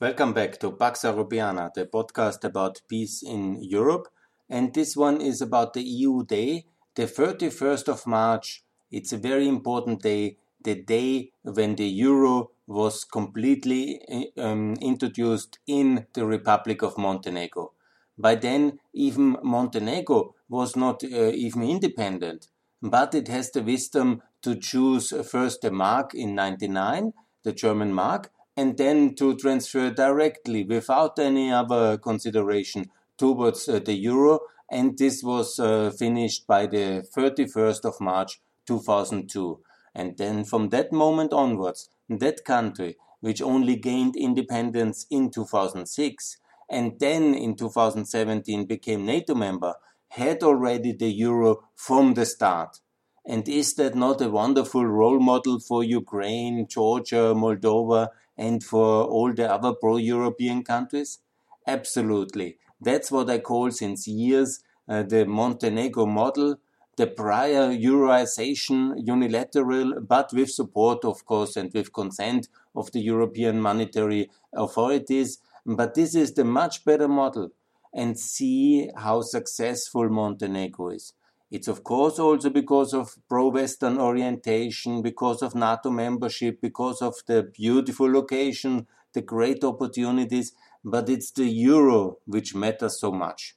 Welcome back to Pax Europiana, the podcast about peace in Europe. And this one is about the EU Day, the 31st of March. It's a very important day, the day when the euro was completely um, introduced in the Republic of Montenegro. By then, even Montenegro was not uh, even independent, but it has the wisdom to choose first the mark in 99, the German mark, and then to transfer directly without any other consideration towards uh, the euro. And this was uh, finished by the 31st of March 2002. And then from that moment onwards, that country, which only gained independence in 2006 and then in 2017 became NATO member, had already the euro from the start. And is that not a wonderful role model for Ukraine, Georgia, Moldova, and for all the other pro European countries? Absolutely. That's what I call since years uh, the Montenegro model, the prior Euroization unilateral, but with support, of course, and with consent of the European monetary authorities. But this is the much better model. And see how successful Montenegro is. It's of course also because of pro-Western orientation, because of NATO membership, because of the beautiful location, the great opportunities, but it's the euro which matters so much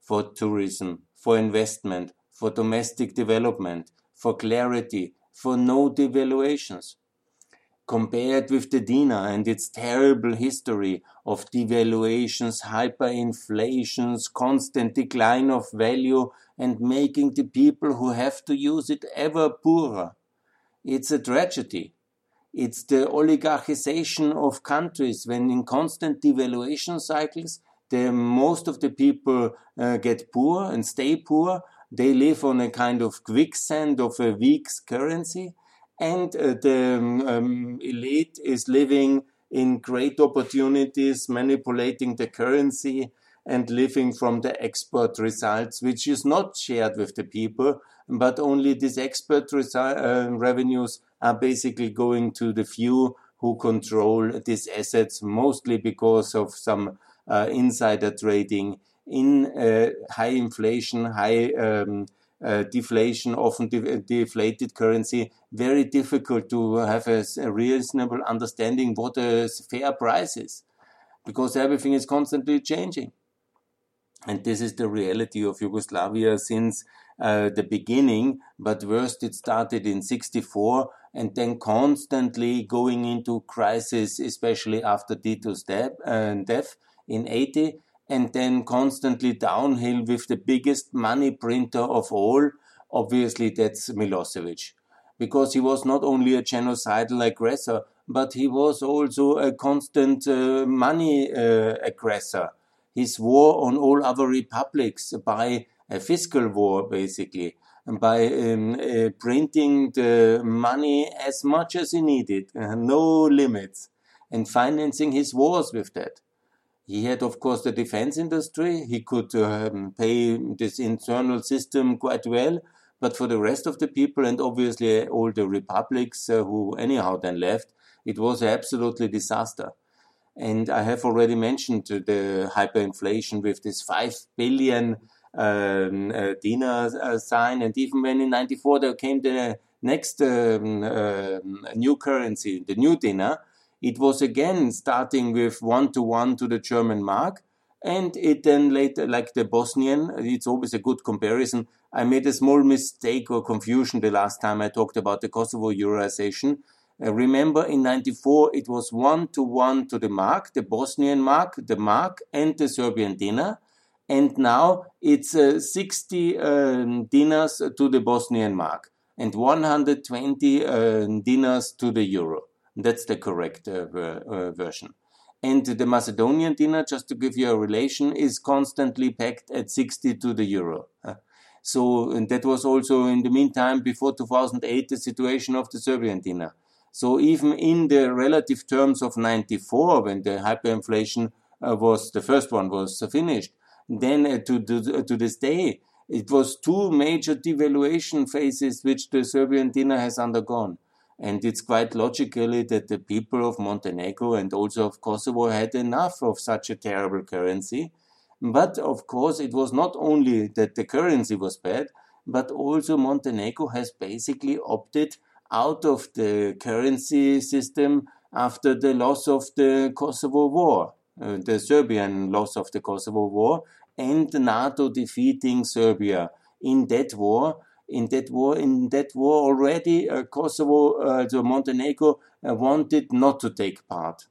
for tourism, for investment, for domestic development, for clarity, for no devaluations compared with the dinar and its terrible history of devaluations, hyperinflations, constant decline of value, and making the people who have to use it ever poorer. It's a tragedy. It's the oligarchization of countries when in constant devaluation cycles, the, most of the people uh, get poor and stay poor. They live on a kind of quicksand of a weak currency and uh, the um, um, elite is living in great opportunities, manipulating the currency and living from the export results, which is not shared with the people, but only these export uh, revenues are basically going to the few who control these assets, mostly because of some uh, insider trading in uh, high inflation, high um, uh, deflation, often de deflated currency, very difficult to have a, a, reasonable understanding what a fair price is, because everything is constantly changing. And this is the reality of Yugoslavia since uh, the beginning, but worst it started in 64 and then constantly going into crisis, especially after Tito's uh, death in 80 and then constantly downhill with the biggest money printer of all. Obviously, that's Milosevic. Because he was not only a genocidal aggressor, but he was also a constant uh, money uh, aggressor. His war on all other republics by a fiscal war, basically, by um, uh, printing the money as much as he needed, no limits, and financing his wars with that. He had, of course, the defense industry. He could um, pay this internal system quite well. But for the rest of the people, and obviously all the republics uh, who anyhow then left, it was absolutely disaster. And I have already mentioned the hyperinflation with this 5 billion um, uh, dinar uh, sign. And even when in 94 there came the next um, uh, new currency, the new dinar, it was again starting with one to one to the German mark. And it then later, like the Bosnian, it's always a good comparison. I made a small mistake or confusion the last time I talked about the Kosovo Euroization. Uh, remember in 94 it was one to one to the mark, the Bosnian mark, the mark, and the Serbian dinar. And now it's uh, 60 uh, dinars to the Bosnian mark and 120 uh, dinars to the euro. That's the correct uh, uh, version. And the Macedonian dinar, just to give you a relation, is constantly pegged at 60 to the euro. So that was also in the meantime before 2008 the situation of the Serbian dinar. So even in the relative terms of 94, when the hyperinflation uh, was the first one was finished, then uh, to, to, to this day, it was two major devaluation phases which the Serbian dinar has undergone. And it's quite logically that the people of Montenegro and also of Kosovo had enough of such a terrible currency. But of course, it was not only that the currency was bad, but also Montenegro has basically opted out of the currency system after the loss of the Kosovo War, uh, the Serbian loss of the Kosovo War, and NATO defeating Serbia in that war. In that war, in that war already, uh, Kosovo, uh, so Montenegro uh, wanted not to take part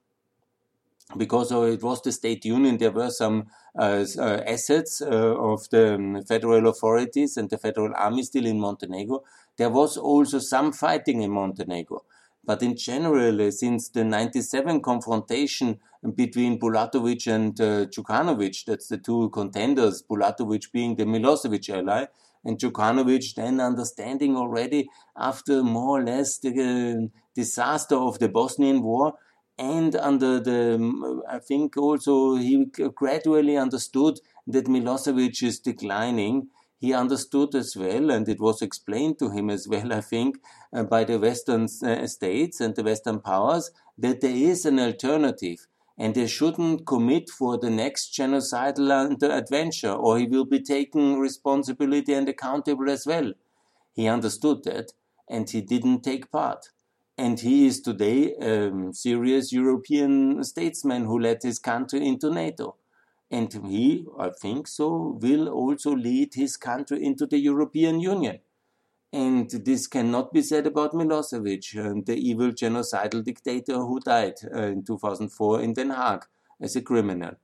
because it was the state union. There were some uh, uh, assets uh, of the um, federal authorities and the federal army still in Montenegro. There was also some fighting in Montenegro. But in general, since the 97 confrontation between Bulatovic and uh, Djukanovic, that's the two contenders, Bulatovic being the Milosevic ally, and Djukanovic then understanding already after more or less the uh, disaster of the Bosnian War and under the, I think also he gradually understood that Milosevic is declining. He understood as well, and it was explained to him as well, I think, uh, by the Western uh, states and the Western powers, that there is an alternative and they shouldn't commit for the next genocidal adventure or he will be taking responsibility and accountable as well. He understood that and he didn't take part. And he is today a um, serious European statesman who led his country into NATO. And he, I think so, will also lead his country into the European Union. And this cannot be said about Milosevic, uh, the evil genocidal dictator who died uh, in 2004 in Den Haag as a criminal.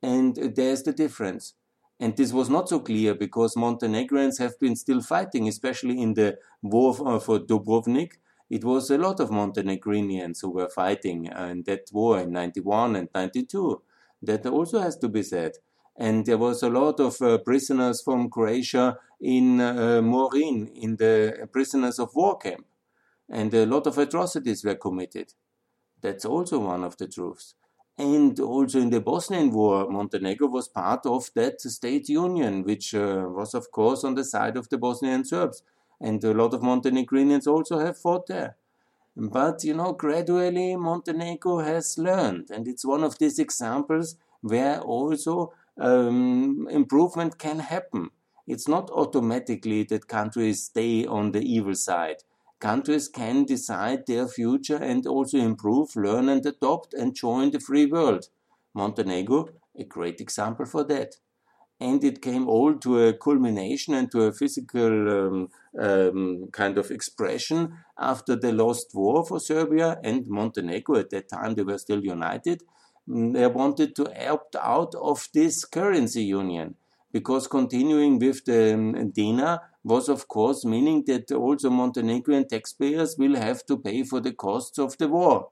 And there's the difference. And this was not so clear because Montenegrins have been still fighting, especially in the war for Dubrovnik, it was a lot of Montenegrinians who were fighting in that war in 91 and 92. That also has to be said. And there was a lot of uh, prisoners from Croatia in uh, Morinj, in the prisoners of war camp. And a lot of atrocities were committed. That's also one of the truths. And also in the Bosnian War, Montenegro was part of that state union, which uh, was, of course, on the side of the Bosnian Serbs and a lot of Montenegrinians also have fought there. But you know, gradually Montenegro has learned, and it's one of these examples where also um, improvement can happen. It's not automatically that countries stay on the evil side. Countries can decide their future and also improve, learn and adopt and join the free world. Montenegro, a great example for that and it came all to a culmination and to a physical um, um, kind of expression after the lost war for Serbia and Montenegro. At that time, they were still united. Mm, they wanted to opt out of this currency union because continuing with the um, dinar was, of course, meaning that also Montenegrin taxpayers will have to pay for the costs of the war.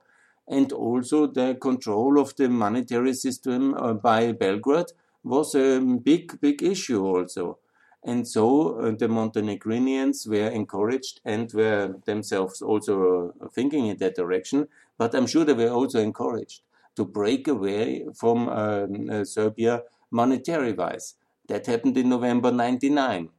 And also the control of the monetary system uh, by Belgrade was a big, big issue also. And so uh, the Montenegrinians were encouraged and were themselves also uh, thinking in that direction. But I'm sure they were also encouraged to break away from um, uh, Serbia monetary wise. That happened in November 99.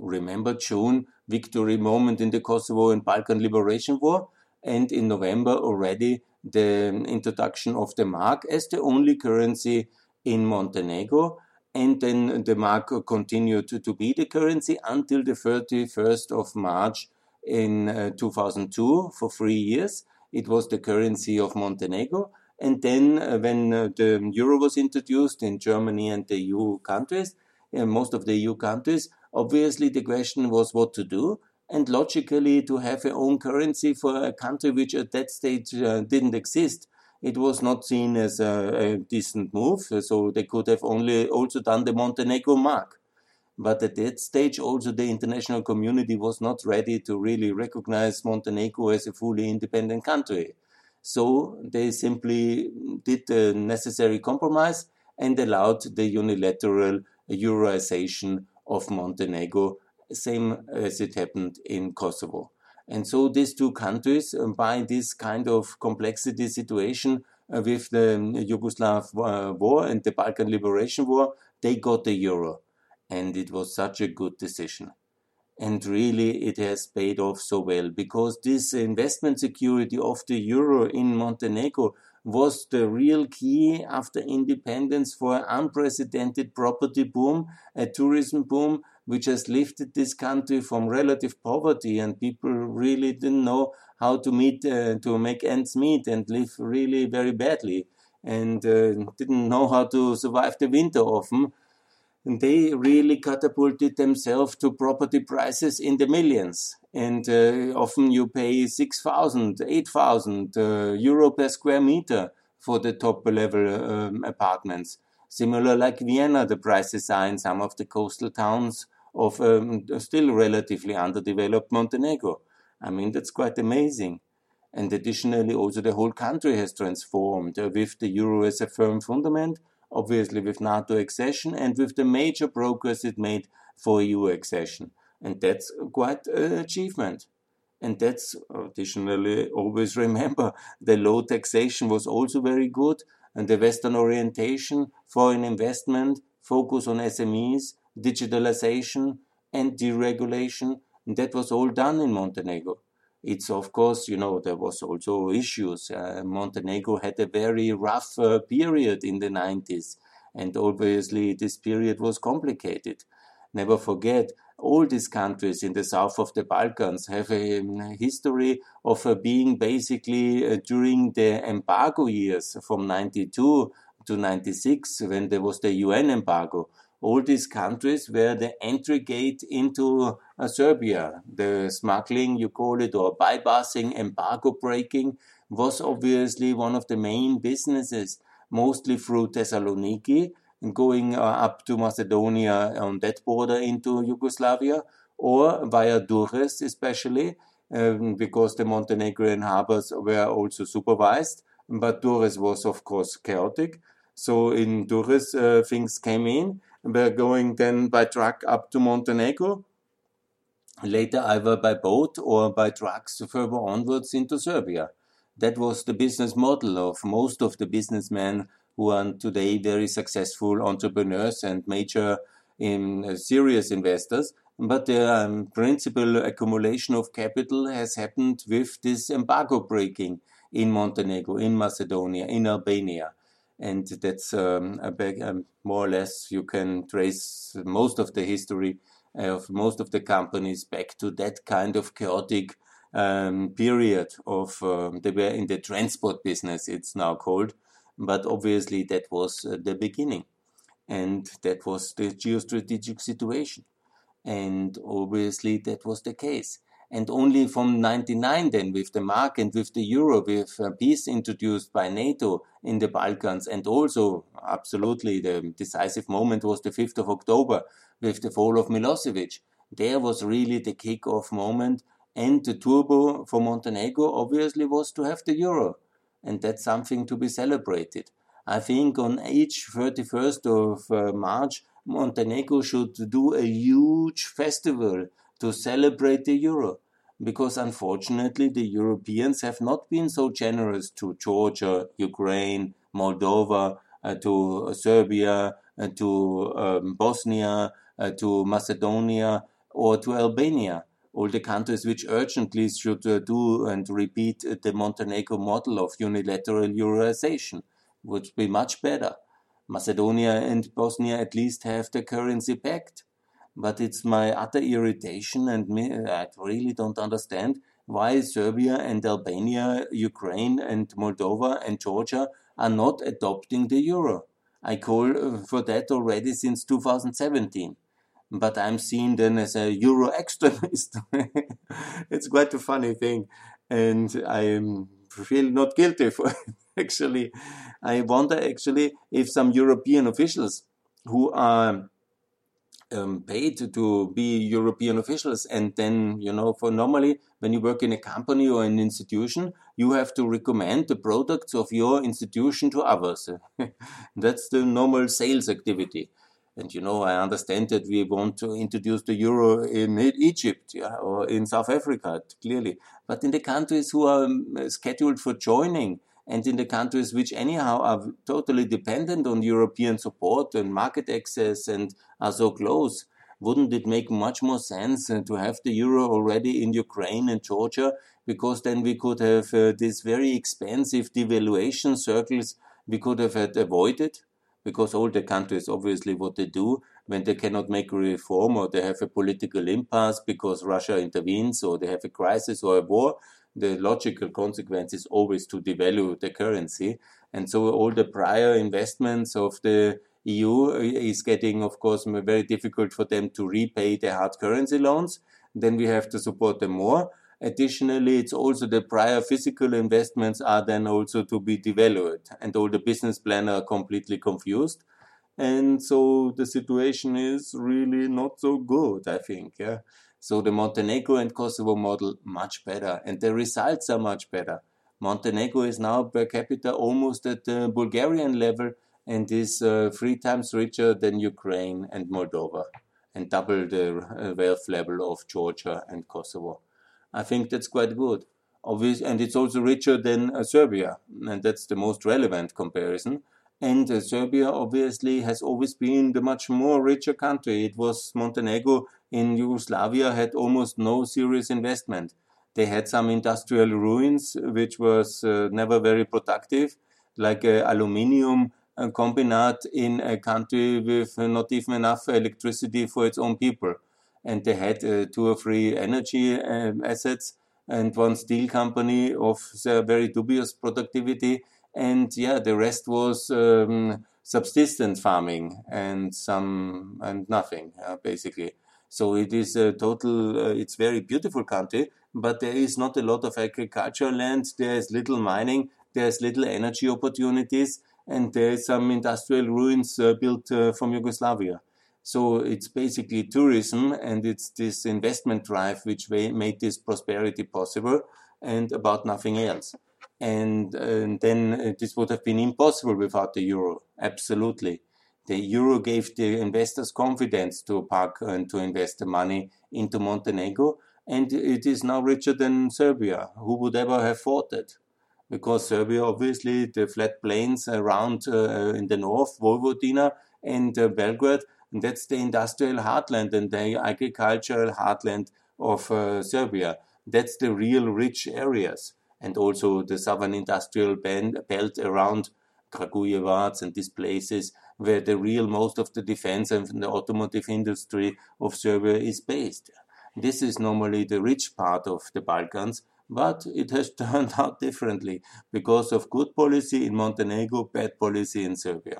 Remember June, victory moment in the Kosovo and Balkan Liberation War, and in November already the introduction of the mark as the only currency in Montenegro. And then the mark continued to, to be the currency until the 31st of March in uh, 2002 for three years. It was the currency of Montenegro. And then uh, when uh, the euro was introduced in Germany and the EU countries, uh, most of the EU countries, obviously the question was what to do. And logically, to have a own currency for a country which at that stage uh, didn't exist it was not seen as a, a, decent move. So they could have only also done the Montenegro mark. But at that stage, also the international community was not ready to really recognize Montenegro as a fully independent country. So they simply did the necessary compromise and allowed the unilateral Euroization of Montenegro, same as it happened in Kosovo. And so these two countries, um, by this kind of complexity situation uh, with the Yugoslav uh, war and the Balkan Liberation War, they got the euro. And it was such a good decision. And really, it has paid off so well because this investment security of the euro in Montenegro was the real key after independence for an unprecedented property boom, a tourism boom, which has lifted this country from relative poverty and people really didn't know how to meet, uh, to make ends meet and live really very badly and uh, didn't know how to survive the winter often. They really catapulted themselves to property prices in the millions. And uh, often you pay 6,000, 8,000 uh, euro per square meter for the top level um, apartments. Similar like Vienna, the prices are in some of the coastal towns of um, still relatively underdeveloped Montenegro. I mean, that's quite amazing. And additionally, also the whole country has transformed uh, with the euro as a firm fundament, obviously with NATO accession, and with the major progress it made for EU accession. And that's quite an achievement. And that's additionally always remember the low taxation was also very good, and the Western orientation, foreign investment, focus on SMEs, digitalization, and deregulation. And that was all done in Montenegro it's of course, you know, there was also issues. Uh, Montenegro had a very rough uh, period in the 90s, and obviously this period was complicated. Never forget, all these countries in the south of the Balkans have a, um, history of uh, being basically uh, during the embargo years from 92 to 96, when there was the UN embargo all these countries were the entry gate into uh, Serbia. The smuggling, you call it, or bypassing, embargo breaking was obviously one of the main businesses, mostly through Thessaloniki, going uh, up to Macedonia on that border into Yugoslavia, or via Durrës, especially, um, because the Montenegrin harbors were also supervised. But Durrës was, of course, chaotic. So in Durrës, uh, things came in were going then by truck up to Montenegro, later either by boat or by trucks further onwards into Serbia. That was the business model of most of the businessmen who are today very successful entrepreneurs and major in uh, serious investors. But the um, principal accumulation of capital has happened with this embargo breaking in Montenegro, in Macedonia, in Albania and that's um, a big, um, more or less you can trace most of the history of most of the companies back to that kind of chaotic um, period of um, they were in the transport business it's now called. But obviously that was uh, the beginning and that was the geostrategic situation. And obviously that was the case and only from 99 then with the mark and with the euro with uh, peace introduced by nato in the balkans. And also absolutely the decisive moment was the 5th of october with the fall of milosevic. There was really the kick-off moment. And the turbo for montenegro obviously was to have the euro. And that's something to be celebrated. I think on each 31st of uh, march montenegro should do a huge festival to celebrate the euro because unfortunately the Europeans have not been so generous to Georgia, Ukraine, Moldova, uh, to Serbia, uh, to um, Bosnia, uh, to Macedonia, or to Albania. All the countries which urgently should uh, do and repeat the Montenegro model of unilateral Euroization would be much better. Macedonia and Bosnia at least have the currency pact but it's my utter irritation and me, I really don't understand why Serbia and Albania, Ukraine and Moldova and Georgia are not adopting the euro. I call uh, for that already since 2017. But I'm seen then as a euro extremist. it's quite a funny thing. And I feel not guilty for it. actually, I wonder actually if some European officials who are um, paid to be European officials. And then, you know, for normally when you work in a company or an institution, you have to recommend the products of your institution to others. That's the normal sales activity. And you know, I understand that we want to introduce the euro in Egypt yeah, or in South Africa, clearly. But in the countries who are um, scheduled for joining, and in the countries which anyhow are totally dependent on European support and market access and are so close, wouldn't it make much more sense uh, to have the euro already in Ukraine and Georgia? Because then we could have uh, these very expensive devaluation circles we could have had avoided. Because all the countries, obviously, what they do when they cannot make a reform or they have a political impasse because Russia intervenes or they have a crisis or a war, the logical consequence is always to devalue the currency. And so all the prior investments of the EU is getting, of course, very difficult for them to repay their hard currency loans. Then we have to support them more. Additionally, it's also the prior physical investments are then also to be devalued, and all the business plan are completely confused. And so the situation is really not so good, I think. Yeah. So the Montenegro and Kosovo model much better, and the results are much better. Montenegro is now per capita almost at the Bulgarian level and is uh, three times richer than Ukraine and Moldova, and double the uh, wealth level of Georgia and Kosovo. I think that's quite good. Obvious, and it's also richer than uh, Serbia, and that's the most relevant comparison. And uh, Serbia obviously has always been the much more richer country. It was Montenegro in Yugoslavia had almost no serious investment. They had some industrial ruins, which was uh, never very productive, like uh, aluminium uh, combinat in a country with not even enough electricity for its own people. And they had uh, two or three energy um, assets and one steel company of very dubious productivity. And yeah, the rest was um, subsistence farming and some and nothing uh, basically. So it is a total, uh, it's very beautiful country, but there is not a lot of agricultural land. There is little mining. There's little energy opportunities, and there is some industrial ruins uh, built uh, from Yugoslavia. So it's basically tourism, and it's this investment drive which made this prosperity possible, and about nothing else. And, and then uh, this would have been impossible without the euro. Absolutely the euro gave the investors confidence to park and to invest the money into Montenegro, and it is now richer than Serbia. Who would ever have thought that? Because Serbia, obviously, the flat plains around uh, in the north, Vojvodina and uh, Belgrade, and that's the industrial heartland and the agricultural heartland of uh, Serbia. That's the real rich areas, and also the southern industrial belt around Kragujevac and these places where the real most of the defense and the automotive industry of Serbia is based. This is normally the rich part of the Balkans, but it has turned out differently because of good policy in Montenegro, bad policy in Serbia.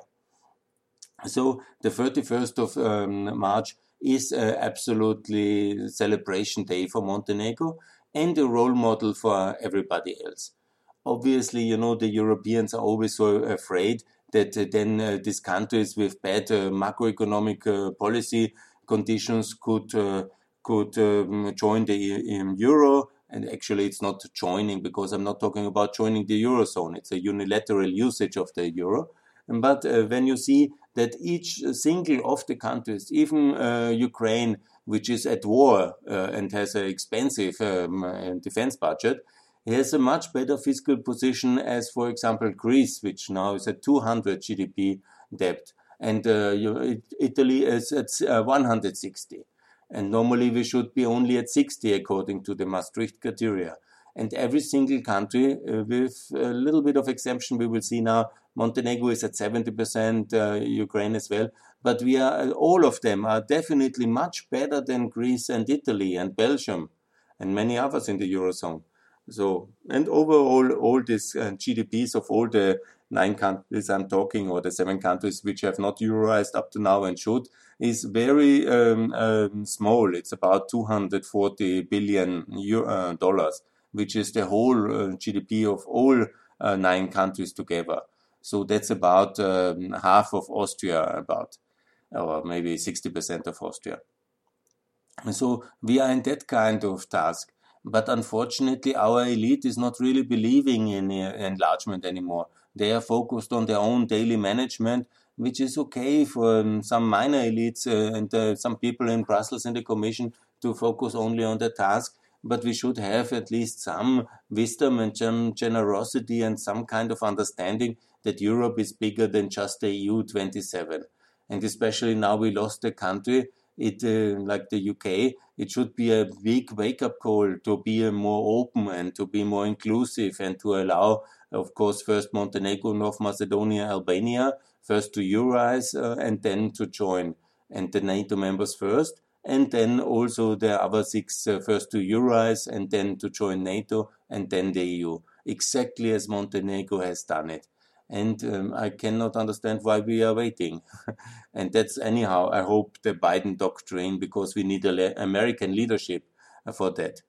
So the 31st of um, March is uh, absolutely celebration day for Montenegro and a role model for everybody else. Obviously, you know, the Europeans are always so afraid that uh, then uh, these countries with bad uh, macroeconomic policy conditions could could um, join the um, euro. And actually, it's not joining because I'm not talking about joining the eurozone. It's a unilateral usage of the euro. But uh, when you see that each single of the countries, even uh, Ukraine, which is at war uh, and has an expensive um, defense budget, has a much better fiscal position as, for example, Greece, which now is at 200 GDP debt, and uh, Italy is at uh, 160. And normally we should be only at 60 according to the Maastricht criteria. And every single country, uh, with a little bit of exemption, we will see now Montenegro is at 70%, uh, Ukraine as well. But we are, all of them are definitely much better than Greece and Italy and Belgium and many others in the Eurozone. So, and overall, all these uh, GDPs of all the nine countries I'm talking, or the seven countries which have not euroized up to now and should, is very um, um, small. It's about 240 billion uh, dollars, which is the whole uh, GDP of all uh, nine countries together. So that's about um, half of Austria, about, or maybe 60% of Austria. So we are in that kind of task. But unfortunately, our elite is not really believing in enlargement anymore. They are focused on their own daily management, which is okay for um, some minor elites uh, and uh, some people in Brussels and the Commission to focus only on the task. But we should have at least some wisdom and some generosity and some kind of understanding that Europe is bigger than just the EU 27. And especially now we lost a country it uh, like the UK, it should be a big wake-up call to be more open and to be more inclusive and to allow, of course, first Montenegro, North Macedonia, Albania, first to Euroize uh, and then to join, and the NATO members first, and then also the other six uh, first to Euroize and then to join NATO and then the EU, exactly as Montenegro has done it and um, I cannot understand why we are waiting. and that's anyhow, I hope the Biden doctrine because we need le American leadership for that.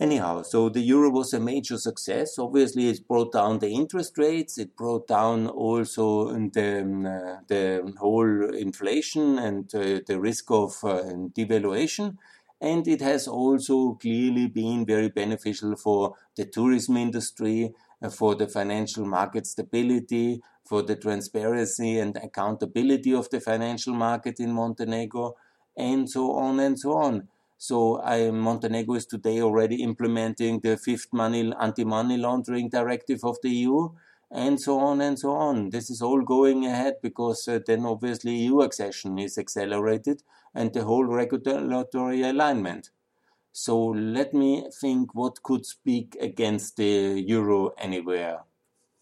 Anyhow, so the euro was a major success. Obviously, it brought down the interest rates. It brought down also the um, the whole inflation and uh, the risk of uh, devaluation. And it has also clearly been very beneficial for the tourism industry, for the financial market stability, for the transparency and accountability of the financial market in Montenegro, and so on and so on. So I, Montenegro is today already implementing the fifth money anti-money laundering directive of the EU, and so on and so on. This is all going ahead because uh, then obviously EU accession is accelerated and the whole regulatory alignment. So let me think what could speak against the euro anywhere.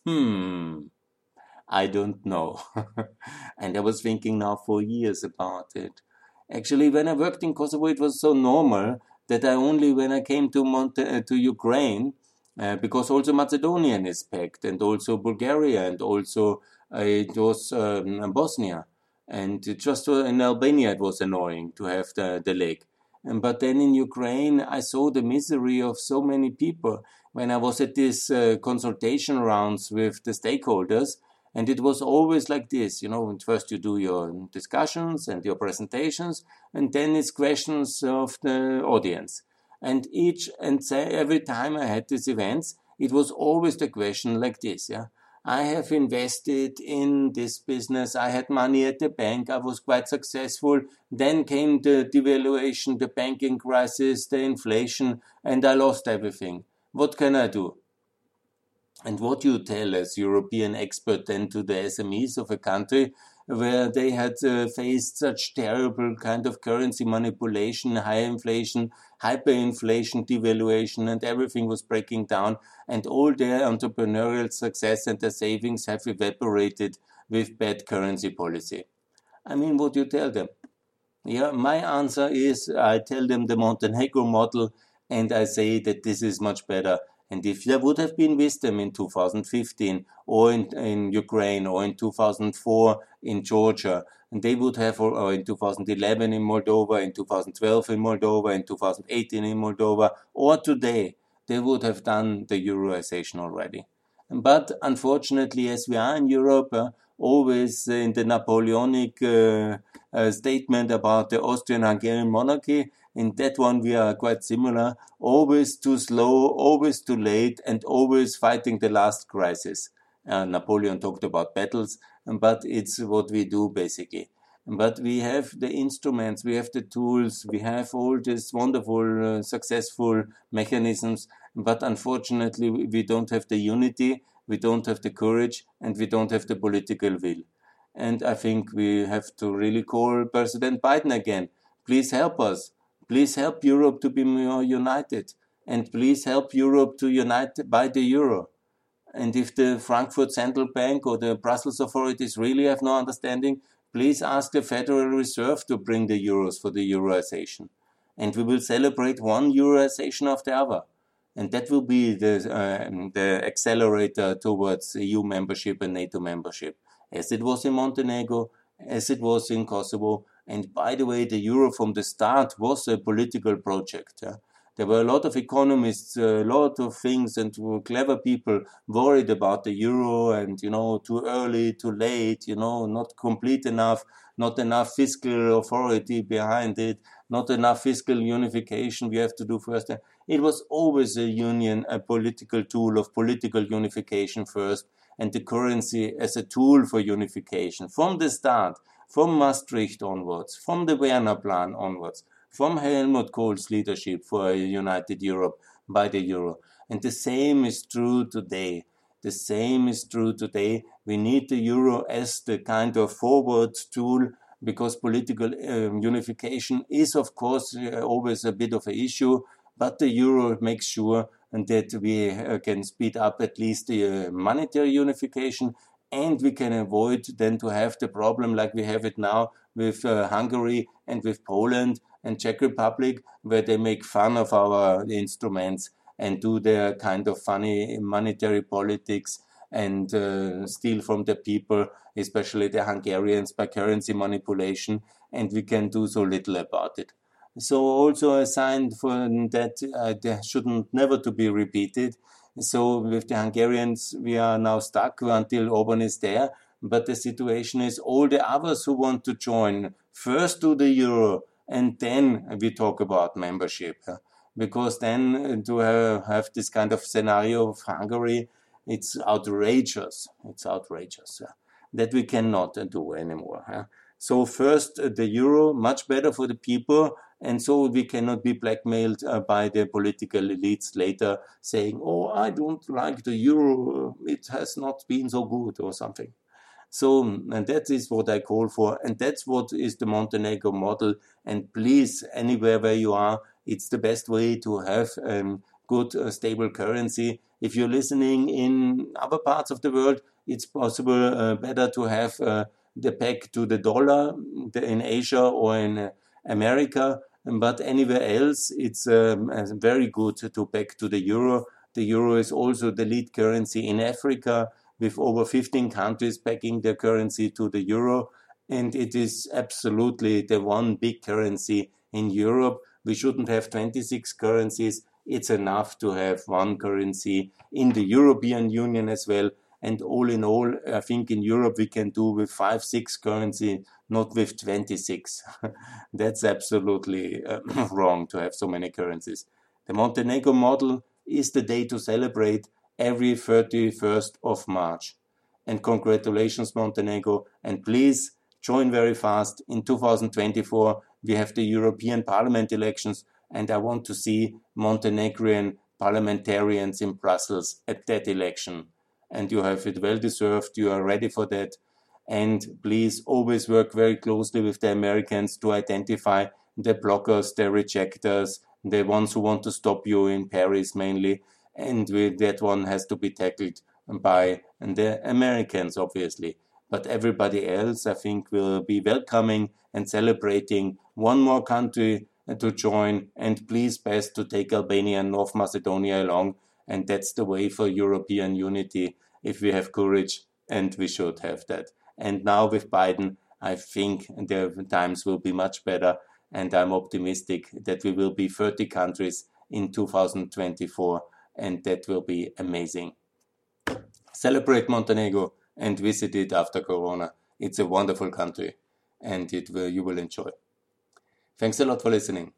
Hmm, I don't know. and I was thinking now for years about it. Actually, when I worked in Kosovo, it was so normal that I only, when I came to Monte- uh, to Ukraine, uh, because also Macedonian is packed, and also Bulgaria, and also uh, it was um, Bosnia, and just in Albania it was annoying to have the, the lek. But then in Ukraine, I saw the misery of so many people when I was at these uh, consultation rounds with the stakeholders. And it was always like this, you know, first you do your discussions and your presentations, and then it's questions of the audience. And each and every time I had these events, it was always the question like this, yeah. I have invested in this business. I had money at the bank. I was quite successful. Then came the devaluation, the banking crisis, the inflation, and I lost everything. What can I do? And what you tell as European expert then to the SMEs of a country where they had uh, faced such terrible kind of currency manipulation, high inflation, hyperinflation, devaluation, and everything was breaking down, and all their entrepreneurial success and their savings have evaporated with bad currency policy. I mean, what do you tell them? Yeah, my answer is I tell them the Montenegro model, and I say that this is much better and if there would have been wisdom in 2015 or in, in Ukraine or in 2004 in Georgia, and they would have, or in 2011 in Moldova, in 2012 in Moldova, in 2018 in Moldova, or today, they would have done the Euroization already. But unfortunately, as we are in Europe, uh, always in the Napoleonic uh, uh, statement about the Austrian-Hungarian monarchy, in that one we are quite similar. Always too slow always too late and always fighting the last crisis. Uh, napoleon talked about battles but it's what we do basically. But we have the instruments we have the tools we have all these wonderful uh, successful mechanisms but unfortunately we don't have the unity we don't have the courage and we don't have the political will. And i think we have to really call president biden again. Please help us Please help Europe to be more united. And please help Europe to unite by the euro. And if the Frankfurt Central Bank or the Brussels authorities really have no understanding, please ask the Federal Reserve to bring the euros for the euroization. And we will celebrate one euroization after the other. And that will be the, uh, the accelerator towards EU membership and NATO membership, as it was in Montenegro, as it was in Kosovo, and by the way, the euro from the start was a political project. Yeah? There were a lot of economists, a lot of things, and clever people worried about the euro and, you know, too early, too late, you know, not complete enough, not enough fiscal authority behind it, not enough fiscal unification we have to do first. It was always a union, a political tool of political unification first, and the currency as a tool for unification from the start from Maastricht onwards, from the Werner Plan onwards, from Helmut Kohl's leadership for a united Europe by the euro. And the same is true today. The same is true today. We need the euro as the kind of forward tool because political um, unification is, of course, uh, always a bit of an issue. But the euro makes sure that we uh, can speed up at least the uh, monetary unification and we can avoid then to have the problem like we have it now with uh, Hungary and with Poland and Czech Republic, where they make fun of our instruments and do their kind of funny monetary politics and uh, steal from the people, especially the Hungarians, by currency manipulation, and we can do so little about it. So also a sign for that uh, shouldn't never to be repeated. So with the Hungarians, we are now stuck until Orban is there. But the situation is all the others who want to join first to the euro and then we talk about membership. Because then uh, to have, have this kind of scenario of Hungary, it's outrageous. It's outrageous that we cannot do anymore. So first uh, the euro, much better for the people, and so we cannot be blackmailed uh, by the political elites later saying, "Oh, I don't like the euro; it has not been so good," or something. So, and that is what I call for, and that's what is the Montenegro model. And please, anywhere where you are, it's the best way to have um, good, uh, stable currency. If you're listening in other parts of the world, it's possible uh, better to have uh, the peg to the dollar in Asia or in uh, America. But anywhere else, it's um, very good to back to the euro. The euro is also the lead currency in Africa with over 15 countries backing their currency to the euro. And it is absolutely the one big currency in Europe. We shouldn't have 26 currencies. It's enough to have one currency in the European Union as well. And all in all, I think in Europe we can do with five, six currency, not with 26. That's absolutely uh, wrong to have so many currencies. The Montenegro model is the day to celebrate every 31st of March. And congratulations, Montenegro. And please join very fast. In 2024, we have the European Parliament elections, and I want to see Montenegrin parliamentarians in Brussels at that election. And you have it well deserved. You are ready for that. And please always work very closely with the Americans to identify the blockers, the rejectors, the ones who want to stop you in Paris mainly and with that one has to be tackled by the Americans, obviously. But everybody else, I think, will be welcoming and celebrating one more country to join, and please best to take Albania and North Macedonia along. And that's the way for European unity if we have courage, and we should have that. And now with Biden, I think the times will be much better, and I'm optimistic that we will be 30 countries in 2024 and that will be amazing. Celebrate Montenegro and visit it after Corona. It's a wonderful country and it will, you will enjoy. Thanks a lot for listening.